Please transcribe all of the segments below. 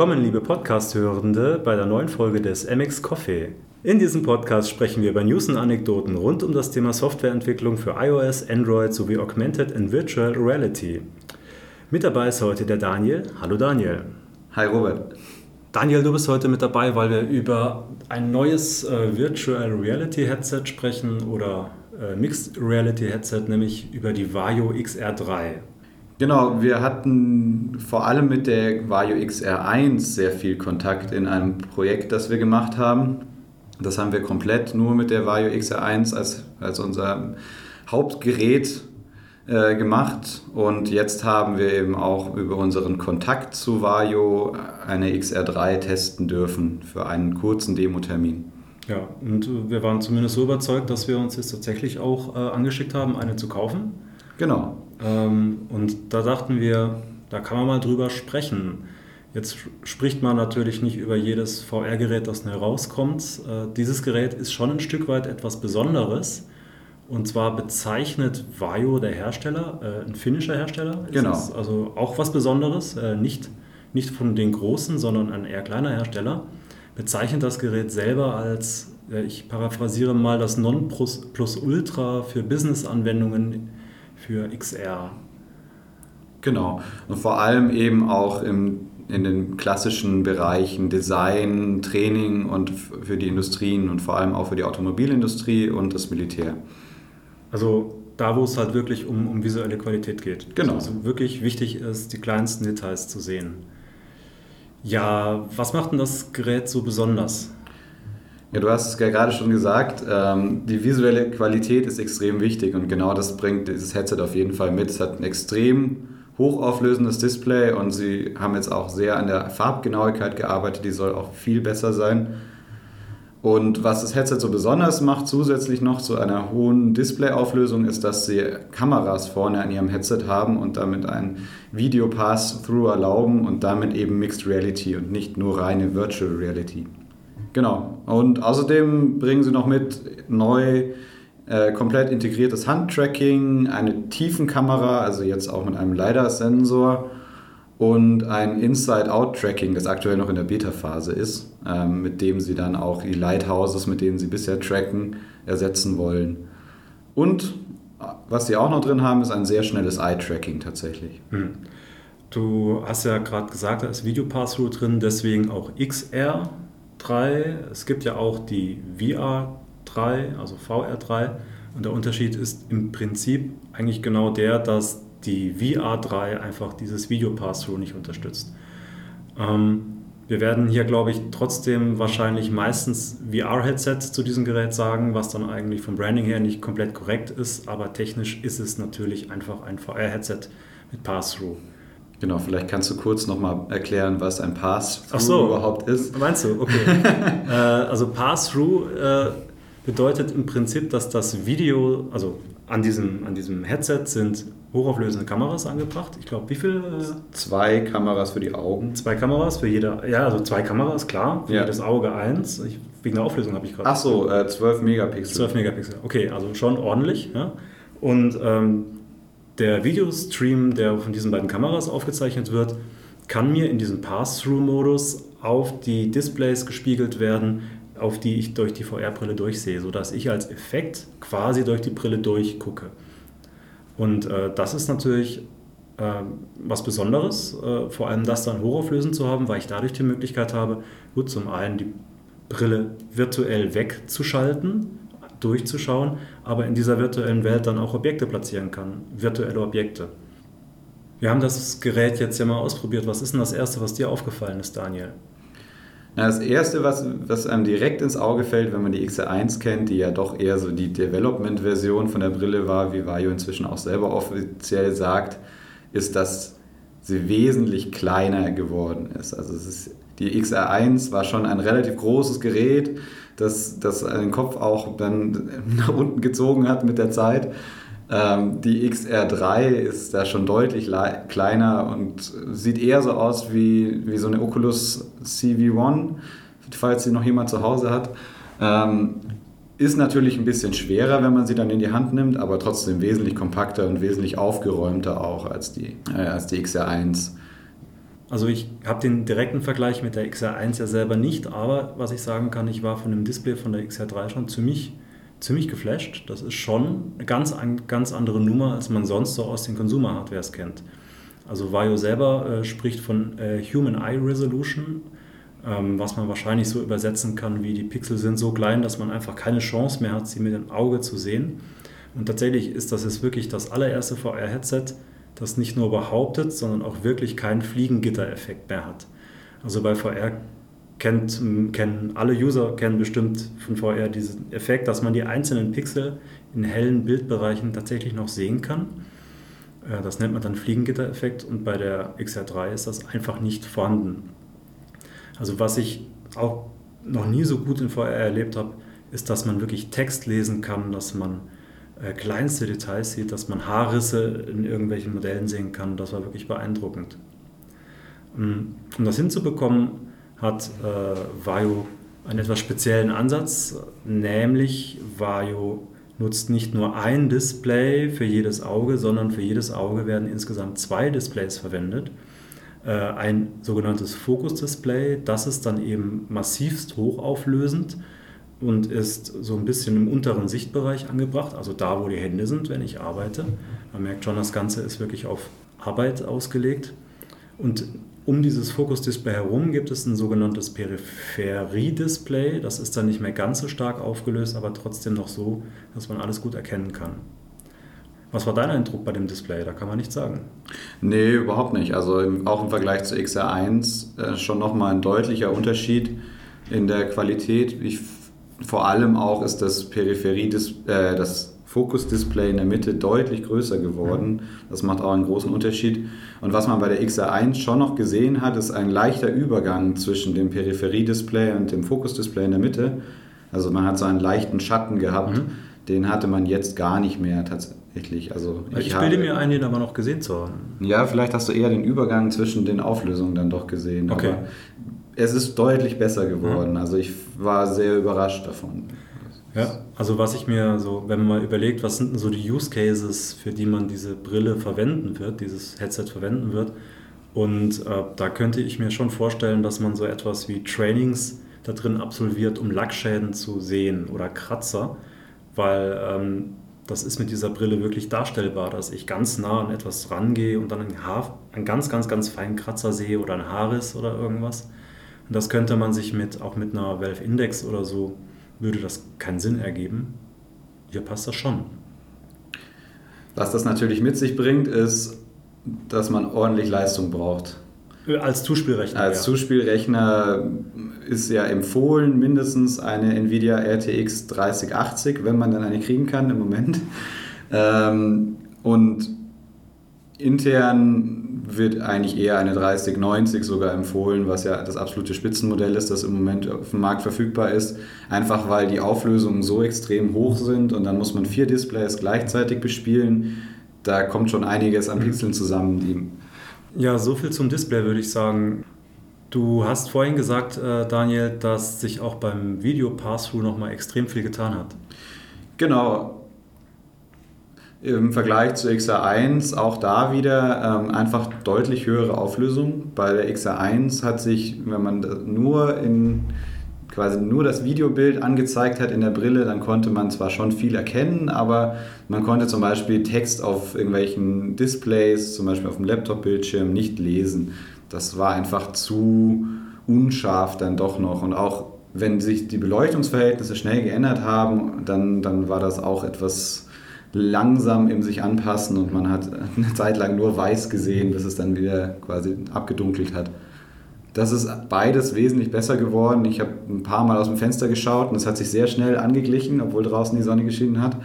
willkommen, liebe Podcast-Hörende, bei der neuen Folge des MX Coffee. In diesem Podcast sprechen wir über News und Anekdoten rund um das Thema Softwareentwicklung für iOS, Android sowie Augmented and Virtual Reality. Mit dabei ist heute der Daniel. Hallo Daniel. Hi Robert. Daniel, du bist heute mit dabei, weil wir über ein neues äh, Virtual Reality Headset sprechen oder äh, Mixed Reality Headset, nämlich über die Vario XR3. Genau, wir hatten vor allem mit der Vario XR1 sehr viel Kontakt in einem Projekt, das wir gemacht haben. Das haben wir komplett nur mit der Vario XR1 als, als unser Hauptgerät äh, gemacht und jetzt haben wir eben auch über unseren Kontakt zu Vario eine XR3 testen dürfen für einen kurzen Demo-Termin. Ja, und wir waren zumindest so überzeugt, dass wir uns jetzt tatsächlich auch äh, angeschickt haben, eine zu kaufen. Genau. Ähm, und da dachten wir, da kann man mal drüber sprechen. Jetzt spricht man natürlich nicht über jedes VR-Gerät, das neu rauskommt. Äh, dieses Gerät ist schon ein Stück weit etwas Besonderes. Und zwar bezeichnet Vajo, der Hersteller, äh, ein finnischer Hersteller. Genau. also auch was Besonderes, äh, nicht, nicht von den großen, sondern ein eher kleiner Hersteller. Bezeichnet das Gerät selber als, ich paraphrasiere mal, das Non-Plus-Ultra für Business-Anwendungen für XR. Genau. Und vor allem eben auch im, in den klassischen Bereichen Design, Training und für die Industrien und vor allem auch für die Automobilindustrie und das Militär. Also da, wo es halt wirklich um, um visuelle Qualität geht. Genau. Also wirklich wichtig ist, die kleinsten Details zu sehen. Ja, was macht denn das Gerät so besonders? Ja, du hast es gerade schon gesagt, ähm, die visuelle Qualität ist extrem wichtig und genau das bringt dieses Headset auf jeden Fall mit. Es hat ein extrem hochauflösendes Display und sie haben jetzt auch sehr an der Farbgenauigkeit gearbeitet, die soll auch viel besser sein. Und was das Headset so besonders macht, zusätzlich noch zu einer hohen Displayauflösung, ist, dass sie Kameras vorne an ihrem Headset haben und damit ein Video Pass-Through erlauben und damit eben Mixed Reality und nicht nur reine Virtual Reality. Genau. Und außerdem bringen sie noch mit neu äh, komplett integriertes Handtracking, eine Tiefenkamera, also jetzt auch mit einem LiDAR-Sensor und ein Inside-Out-Tracking, das aktuell noch in der Beta-Phase ist, ähm, mit dem sie dann auch die Lighthouses, mit denen sie bisher tracken, ersetzen wollen. Und was sie auch noch drin haben, ist ein sehr schnelles Eye-Tracking tatsächlich. Hm. Du hast ja gerade gesagt, da ist Video-Pass-Through drin, deswegen auch XR 3, es gibt ja auch die VR3, also VR3. Und der Unterschied ist im Prinzip eigentlich genau der, dass die VR3 einfach dieses Video Pass-Through nicht unterstützt. Ähm, wir werden hier, glaube ich, trotzdem wahrscheinlich meistens VR-Headsets zu diesem Gerät sagen, was dann eigentlich vom Branding her nicht komplett korrekt ist, aber technisch ist es natürlich einfach ein VR-Headset mit Pass-Through. Genau, vielleicht kannst du kurz nochmal erklären, was ein Pass-Through so, überhaupt ist. Meinst du? Okay. äh, also Pass-Through äh, bedeutet im Prinzip, dass das Video, also an diesem, an diesem Headset sind hochauflösende Kameras angebracht. Ich glaube, wie viel? Äh, zwei Kameras für die Augen. Zwei Kameras für jeder, ja, also zwei Kameras, klar. Für ja. jedes Auge eins. Ich, wegen der Auflösung habe ich gerade. Ach so, äh, 12 Megapixel. 12 Megapixel, okay, also schon ordentlich. Ja? Und ähm, der Videostream, der von diesen beiden Kameras aufgezeichnet wird, kann mir in diesem Pass-Through-Modus auf die Displays gespiegelt werden, auf die ich durch die VR-Brille durchsehe, sodass ich als Effekt quasi durch die Brille durchgucke. Und äh, das ist natürlich äh, was Besonderes, äh, vor allem das dann hochauflösend zu haben, weil ich dadurch die Möglichkeit habe, gut zum einen die Brille virtuell wegzuschalten, durchzuschauen, aber in dieser virtuellen Welt dann auch Objekte platzieren kann, virtuelle Objekte. Wir haben das Gerät jetzt ja mal ausprobiert. Was ist denn das Erste, was dir aufgefallen ist, Daniel? das Erste, was, was einem direkt ins Auge fällt, wenn man die XR1 kennt, die ja doch eher so die Development-Version von der Brille war, wie Vario inzwischen auch selber offiziell sagt, ist, dass sie wesentlich kleiner geworden ist. Also es ist, die XR1 war schon ein relativ großes Gerät, das, das den Kopf auch dann nach unten gezogen hat mit der Zeit. Ähm, die XR3 ist da schon deutlich kleiner und sieht eher so aus wie, wie so eine Oculus CV1, falls sie noch jemand zu Hause hat. Ähm, ist natürlich ein bisschen schwerer, wenn man sie dann in die Hand nimmt, aber trotzdem wesentlich kompakter und wesentlich aufgeräumter auch als die, äh, als die XR1. Also ich habe den direkten Vergleich mit der XR1 ja selber nicht, aber was ich sagen kann, ich war von dem Display von der XR3 schon ziemlich, ziemlich geflasht. Das ist schon eine ganz, ganz andere Nummer, als man sonst so aus den Consumer-Hardwares kennt. Also Vario selber äh, spricht von äh, Human Eye Resolution, ähm, was man wahrscheinlich so übersetzen kann, wie die Pixel sind so klein, dass man einfach keine Chance mehr hat, sie mit dem Auge zu sehen. Und tatsächlich ist das jetzt wirklich das allererste VR-Headset, das nicht nur behauptet, sondern auch wirklich keinen Fliegengitter-Effekt mehr hat. Also bei VR kennt, kennen alle User kennen bestimmt von VR diesen Effekt, dass man die einzelnen Pixel in hellen Bildbereichen tatsächlich noch sehen kann. Äh, das nennt man dann Fliegengitter-Effekt und bei der XR3 ist das einfach nicht vorhanden. Also was ich auch noch nie so gut in VR erlebt habe, ist, dass man wirklich Text lesen kann, dass man kleinste Details sieht, dass man Haarrisse in irgendwelchen Modellen sehen kann. Das war wirklich beeindruckend. Ähm, um das hinzubekommen, hat äh, Vario einen etwas speziellen Ansatz, nämlich Vario nutzt nicht nur ein Display für jedes Auge, sondern für jedes Auge werden insgesamt zwei Displays verwendet. Äh, ein sogenanntes Fokus-Display, das ist dann eben massivst hochauflösend und ist so ein bisschen im unteren Sichtbereich angebracht, also da, wo die Hände sind, wenn ich arbeite. Man merkt schon, das Ganze ist wirklich auf Arbeit ausgelegt. Und um dieses Fokus-Display herum gibt es ein sogenanntes Peripherie-Display. Das ist dann nicht mehr ganz so stark aufgelöst, aber trotzdem noch so, dass man alles gut erkennen kann. Was war dein Eindruck bei dem Display? Da kann man nichts sagen. Nee, überhaupt nicht. Also auch im Vergleich zu XR1 äh, schon nochmal ein deutlicher Unterschied in der Qualität. Ich vor allem auch ist das Peripherie, äh, das Fokus-Display in der Mitte deutlich größer geworden. Das macht auch einen großen Unterschied. Und was man bei der XR1 schon noch gesehen hat, ist ein leichter Übergang zwischen dem Peripherie-Display und dem Fokus-Display in der Mitte. Also man hat so einen leichten Schatten gehabt. Mhm. Den hatte man jetzt gar nicht mehr tatsächlich. Also ich, ich bilde habe, mir ein, den aber noch gesehen zu haben. Ja, vielleicht hast du eher den Übergang zwischen den Auflösungen dann doch gesehen. Okay. Aber es ist deutlich besser geworden. Also ich war sehr überrascht davon. Ja, also was ich mir so, wenn man mal überlegt, was sind denn so die Use Cases, für die man diese Brille verwenden wird, dieses Headset verwenden wird. Und äh, da könnte ich mir schon vorstellen, dass man so etwas wie Trainings da drin absolviert, um Lackschäden zu sehen oder Kratzer, weil ähm, das ist mit dieser Brille wirklich darstellbar, dass ich ganz nah an etwas rangehe und dann einen, Haar, einen ganz, ganz, ganz feinen Kratzer sehe oder ein Haarriss oder irgendwas. Und das könnte man sich mit, auch mit einer Valve Index oder so, würde das keinen Sinn ergeben. Hier passt das schon. Was das natürlich mit sich bringt, ist, dass man ordentlich Leistung braucht. Äh, als Zuspielrechner. Als ja. Zuspielrechner ist ja empfohlen mindestens eine Nvidia RTX 3080, wenn man dann eine kriegen kann im Moment. Ähm, und intern wird eigentlich eher eine 3090 sogar empfohlen, was ja das absolute Spitzenmodell ist, das im Moment auf dem Markt verfügbar ist. Einfach weil die Auflösungen so extrem hoch sind und dann muss man vier Displays gleichzeitig bespielen. Da kommt schon einiges an mhm. Pixeln zusammen. Ja, so viel zum Display würde ich sagen. Du hast vorhin gesagt, äh, Daniel, dass sich auch beim Video Pass-Through nochmal extrem viel getan hat. Genau, im Vergleich zur XR1 auch da wieder ähm, einfach deutlich höhere Auflösung. Bei der XR1 hat sich, wenn man nur in quasi nur das Videobild angezeigt hat in der Brille, dann konnte man zwar schon viel erkennen, aber man konnte zum Beispiel Text auf irgendwelchen Displays, zum Beispiel auf dem Laptop-Bildschirm, nicht lesen. Das war einfach zu unscharf dann doch noch. Und auch wenn sich die Beleuchtungsverhältnisse schnell geändert haben, dann, dann war das auch etwas langsam im sich anpassen und man hat eine Zeit lang nur weiß gesehen, bis es dann wieder quasi abgedunkelt hat. Das ist beides wesentlich besser geworden. Ich habe ein paar Mal aus dem Fenster geschaut und es hat sich sehr schnell angeglichen, obwohl draußen die Sonne geschienen hat.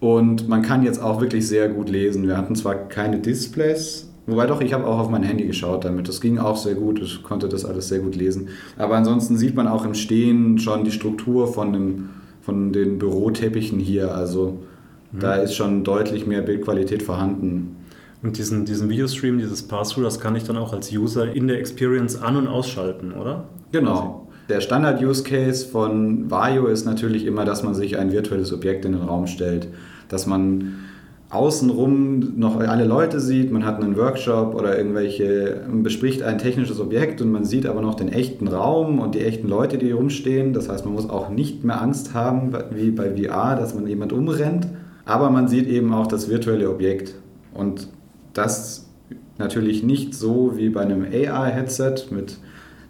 Und man kann jetzt auch wirklich sehr gut lesen. Wir hatten zwar keine Displays, wobei doch, ich habe auch auf mein Handy geschaut damit. Das ging auch sehr gut, ich konnte das alles sehr gut lesen. Aber ansonsten sieht man auch im Stehen schon die Struktur von, dem, von den Büroteppichen hier. Also da ist schon deutlich mehr Bildqualität vorhanden. Und diesen, diesen Videostream, dieses Pass-Through, das kann ich dann auch als User in der Experience an- und ausschalten, oder? Genau. Der Standard-Use-Case von Vario ist natürlich immer, dass man sich ein virtuelles Objekt in den Raum stellt, dass man außenrum noch alle Leute sieht, man hat einen Workshop oder irgendwelche, man bespricht ein technisches Objekt und man sieht aber noch den echten Raum und die echten Leute, die rumstehen. Das heißt, man muss auch nicht mehr Angst haben, wie bei VR, dass man jemand umrennt, aber man sieht eben auch das virtuelle Objekt. Und das natürlich nicht so wie bei einem AR-Headset mit,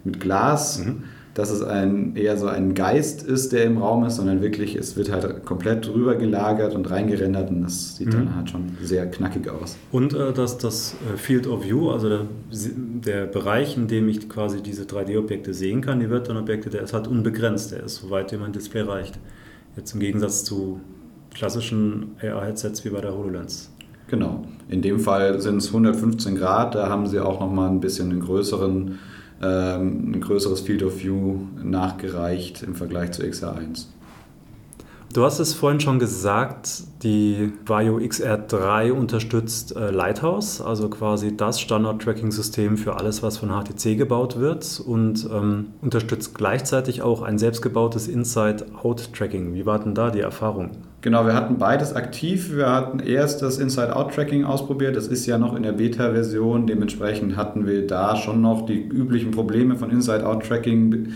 mit Glas. Mhm dass es ein, eher so ein Geist ist, der im Raum ist, sondern wirklich, es wird halt komplett drüber gelagert und reingerendert und das sieht mhm. dann halt schon sehr knackig aus. Und äh, dass das äh, Field of View, also der, der Bereich, in dem ich quasi diese 3D-Objekte sehen kann, die virtuellen Objekte, der ist halt unbegrenzt, der ist so weit, wie mein Display reicht. Jetzt im Gegensatz zu klassischen AR-Headsets wie bei der HoloLens. Genau. In dem Fall sind es 115 Grad, da haben sie auch nochmal ein bisschen einen größeren ähm, ein größeres Field of View nachgereicht im Vergleich zu XR1. Du hast es vorhin schon gesagt, die Vario XR3 unterstützt äh, Lighthouse, also quasi das Standard-Tracking-System für alles, was von HTC gebaut wird und ähm, unterstützt gleichzeitig auch ein selbstgebautes Inside-Out-Tracking. Wie war denn da die Erfahrung? Genau, wir hatten beides aktiv. Wir hatten erst das Inside-Out-Tracking ausprobiert. Das ist ja noch in der Beta-Version. Dementsprechend hatten wir da schon noch die üblichen Probleme von Inside-Out-Tracking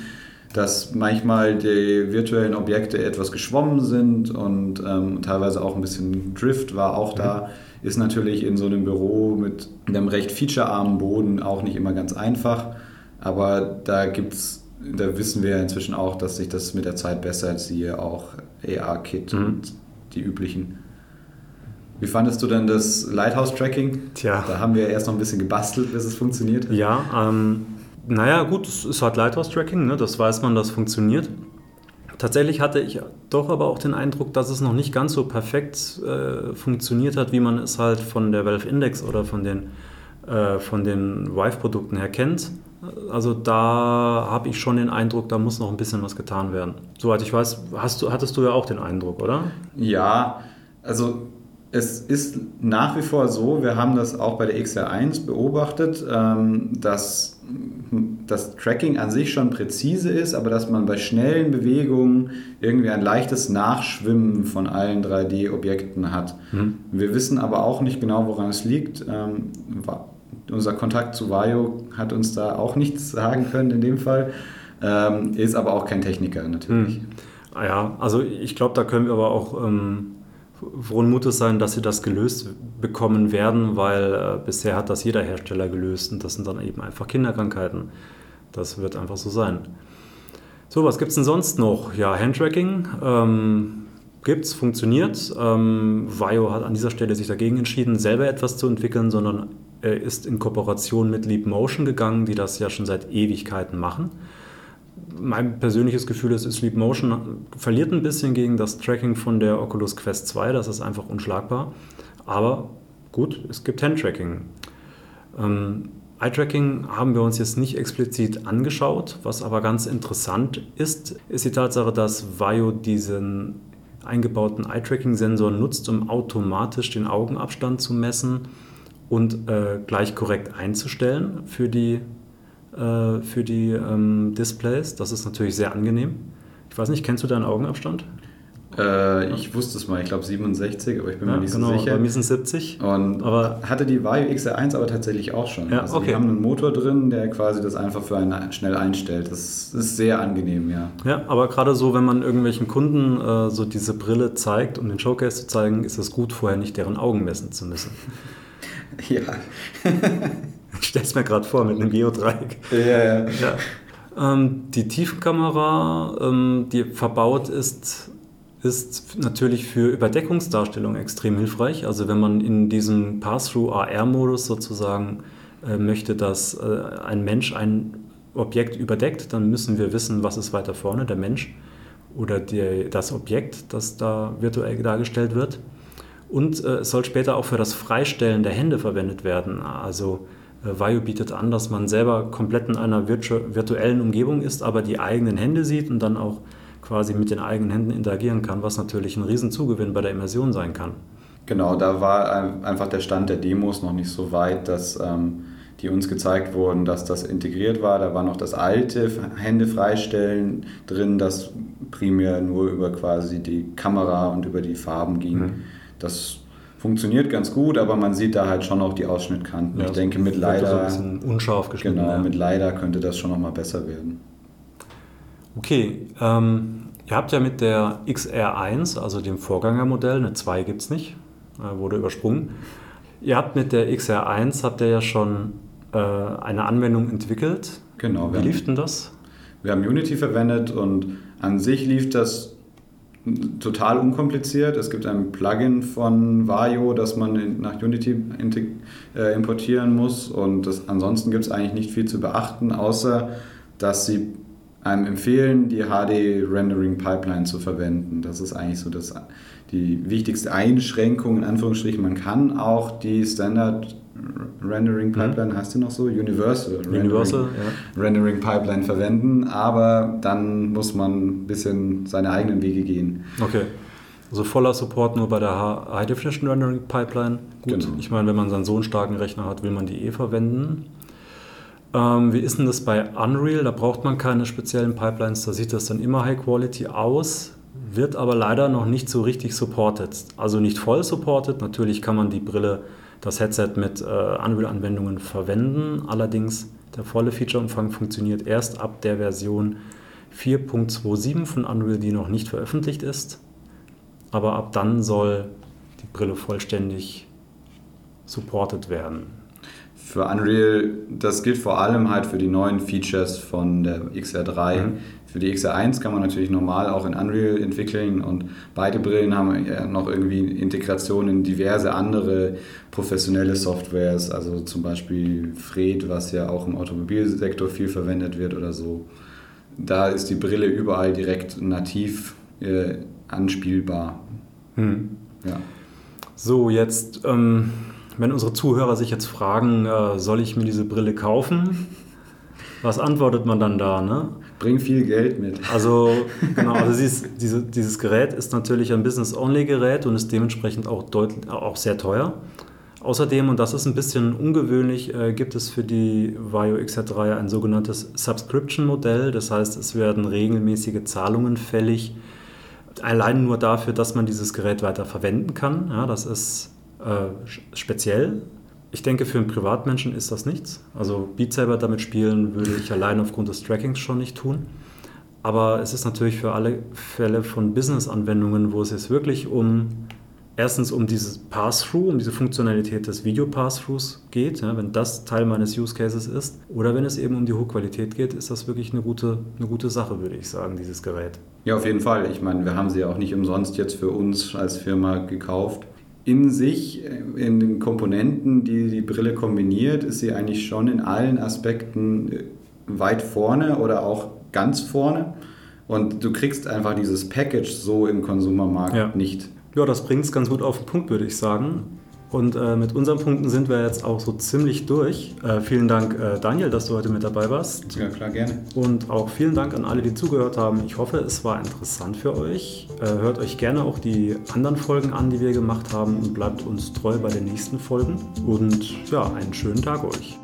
dass manchmal die virtuellen Objekte etwas geschwommen sind und ähm, teilweise auch ein bisschen Drift war auch da. Mhm. Ist natürlich in so einem Büro mit einem recht featurearmen Boden auch nicht immer ganz einfach. Aber da gibt's, da wissen wir inzwischen auch, dass sich das mit der Zeit bessert, siehe auch AR-Kit mhm. und die üblichen. Wie fandest du denn das Lighthouse-Tracking? Tja. Da haben wir erst noch ein bisschen gebastelt, bis es funktioniert. Ja, ähm, naja, gut, es ist halt Lighthouse-Tracking, ne? das weiß man, das funktioniert. Tatsächlich hatte ich doch aber auch den Eindruck, dass es noch nicht ganz so perfekt äh, funktioniert hat, wie man es halt von der Valve Index oder von den, äh, den Vive-Produkten her kennt. Also da habe ich schon den Eindruck, da muss noch ein bisschen was getan werden. Soweit ich weiß, hast du, hattest du ja auch den Eindruck, oder? Ja, also es ist nach wie vor so, wir haben das auch bei der XR1 beobachtet, ähm, dass das Tracking an sich schon präzise ist, aber dass man bei schnellen Bewegungen irgendwie ein leichtes Nachschwimmen von allen 3D-Objekten hat. Mhm. Wir wissen aber auch nicht genau, woran es liegt. Unser Kontakt zu Vario hat uns da auch nichts sagen können in dem Fall, ähm, ist aber auch kein Techniker natürlich. Mhm. Ja, also ich glaube, da können wir aber auch ähm, frohen Mutes sein, dass sie das gelöst bekommen werden, weil äh, bisher hat das jeder Hersteller gelöst und das sind dann eben einfach Kinderkrankheiten. Das wird einfach so sein. So, was gibt es denn sonst noch? Ja, Handtracking ähm, gibt es, funktioniert. Ähm, Vio hat an dieser Stelle sich dagegen entschieden, selber etwas zu entwickeln, sondern er ist in Kooperation mit Leap Motion gegangen, die das ja schon seit Ewigkeiten machen mein persönliches Gefühl ist, Sleep Motion verliert ein bisschen gegen das Tracking von der Oculus Quest 2. Das ist einfach unschlagbar. Aber gut, es gibt Handtracking. Ähm, Eye-Tracking haben wir uns jetzt nicht explizit angeschaut. Was aber ganz interessant ist, ist die Tatsache, dass Vaio diesen eingebauten Eye-Tracking-Sensor nutzt, um automatisch den Augenabstand zu messen und äh, gleich korrekt einzustellen für die äh, für die ähm, Displays. Das ist natürlich sehr angenehm. Ich weiß nicht, kennst du deinen Augenabstand? Äh, ich wusste es mal, ich glaube 67, aber ich bin ja, mir nicht genau, so sicher. Bei mir sind 70. Und aber hatte die Vario XR1 aber tatsächlich auch schon. Ja, also okay. Die haben einen Motor drin, der quasi das einfach für einen schnell einstellt. Das ist sehr angenehm, ja. Ja, aber gerade so, wenn man irgendwelchen Kunden äh, so diese Brille zeigt, um den Showcase zu zeigen, ist es gut, vorher nicht deren Augen messen zu müssen. ja. Ich stelle es mir gerade vor mit einem Geodreieck. Ja, ja. ja. Ähm, die Tiefenkamera, ähm, die verbaut ist, ist natürlich für Überdeckungsdarstellung extrem hilfreich. Also wenn man in diesem Pass-Through-AR-Modus sozusagen äh, möchte, dass äh, ein Mensch ein Objekt überdeckt, dann müssen wir wissen, was ist weiter vorne, der Mensch oder die, das Objekt, das da virtuell dargestellt wird. Und äh, es soll später auch für das Freistellen der Hände verwendet werden. Also äh, Vayu bietet an, dass man selber komplett in einer virtu virtuellen Umgebung ist, aber die eigenen Hände sieht und dann auch quasi mit den eigenen Händen interagieren kann, was natürlich ein Riesenzugewinn bei der Immersion sein kann. Genau, da war einfach der Stand der Demos noch nicht so weit, dass ähm, die uns gezeigt wurden, dass das integriert war. Da war noch das alte Hände freistellen drin, das primär nur über quasi die Kamera und über die Farben ging. Mhm. Das funktioniert ganz gut, aber man sieht da halt schon auch die Ausschnittkanten. Ja, ich denke, mit so leider, ein bisschen unscharf geschnitten. genau, ja. mit leider könnte das schon nochmal besser werden. Okay, ähm, ihr habt ja mit der XR1, also dem Vorgängermodell, eine 2 gibt es nicht, äh, wurde übersprungen. Ihr habt mit der XR1, habt ihr ja schon äh, eine Anwendung entwickelt. Genau, Wie lief denn das? Wir haben Unity verwendet und an sich lief das total unkompliziert. Es gibt ein Plugin von Vario, das man nach Unity äh, importieren muss und das, ansonsten gibt es eigentlich nicht viel zu beachten, außer dass sie einem empfehlen, die HD Rendering Pipeline zu verwenden. Das ist eigentlich so das, die wichtigste Einschränkung in Anführungsstrichen. Man kann auch die Standard Rendering Pipeline, heißt die noch so? Universal, Mhm. Universal, Rendering, ja. Rendering Pipeline verwenden, aber dann muss man ein bisschen seine eigenen Wege gehen. Okay. Also voller Support nur bei der High Definition Rendering Pipeline. Gut, Genau. ich meine, wenn man dann so einen starken Rechner hat, will man die eh verwenden. Ähm, wie ist denn das bei Unreal? Da braucht man keine speziellen Pipelines, da sieht das dann immer High Quality aus, wird aber leider noch nicht so richtig supported. Also nicht voll supported. Natürlich kann man die Brille, das Headset mit äh, Unreal-Anwendungen verwenden. Allerdings der volle Featureumfang funktioniert erst ab der Version 4.27 von Unreal, die noch nicht veröffentlicht ist. Aber ab dann soll die Brille vollständig supported werden. Für Unreal, das gilt vor allem halt für die neuen Features von der XR3. Mhm. Für die XR1 kann man natürlich normal auch in Unreal entwickeln und beide Brillen haben ja noch irgendwie Integration in diverse andere professionelle Softwares, also zum Beispiel Fred, was ja auch im Automobilsektor viel verwendet wird oder so. Da ist die Brille überall direkt nativ äh, anspielbar. Ja. So, jetzt, ähm, wenn unsere Zuhörer sich jetzt fragen, äh, soll ich mir diese Brille kaufen? Was antwortet man dann da? Ne? Bring viel Geld mit. Also, genau, also dieses, diese, dieses Gerät ist natürlich ein Business-Only-Gerät und ist dementsprechend auch, deutlich, auch sehr teuer. Außerdem, und das ist ein bisschen ungewöhnlich, äh, gibt es für die Vario XR3 ein sogenanntes Subscription-Modell. Das heißt, es werden regelmäßige Zahlungen fällig, allein nur dafür, dass man dieses Gerät weiter verwenden kann. Ja, das ist äh, speziell. Ich denke, für einen Privatmenschen ist das nichts. Also Beat Saber damit spielen würde ich allein aufgrund des Trackings schon nicht tun. Aber es ist natürlich für alle Fälle von Business-Anwendungen, wo es jetzt wirklich um erstens um dieses Pass-Through, um diese Funktionalität des Video-Pass-Throughs geht, ja, wenn das Teil meines Use Cases ist, oder wenn es eben um die Hochqualität geht, ist das wirklich eine gute, eine gute Sache, würde ich sagen, dieses Gerät. Ja, auf jeden Fall. Ich meine, wir haben sie ja auch nicht umsonst jetzt für uns als Firma gekauft. In sich, äh, in den Komponenten, die die Brille kombiniert, ist sie eigentlich schon in allen Aspekten äh, weit vorne oder auch ganz vorne. Und du kriegst einfach dieses Package so im Konsumermarkt Ja. nicht. Ja, das bringt es ganz gut auf den Punkt, würde ich sagen. Und äh, mit unseren Punkten sind wir jetzt auch so ziemlich durch. Äh, vielen Dank, äh, Daniel, dass du heute mit dabei warst. Ja, klar, gerne. Und auch vielen Dank an alle, die zugehört haben. Ich hoffe, es war interessant für euch. Äh, hört euch gerne auch die anderen Folgen an, die wir gemacht haben und bleibt uns treu bei den nächsten Folgen. Und ja, einen schönen Tag euch.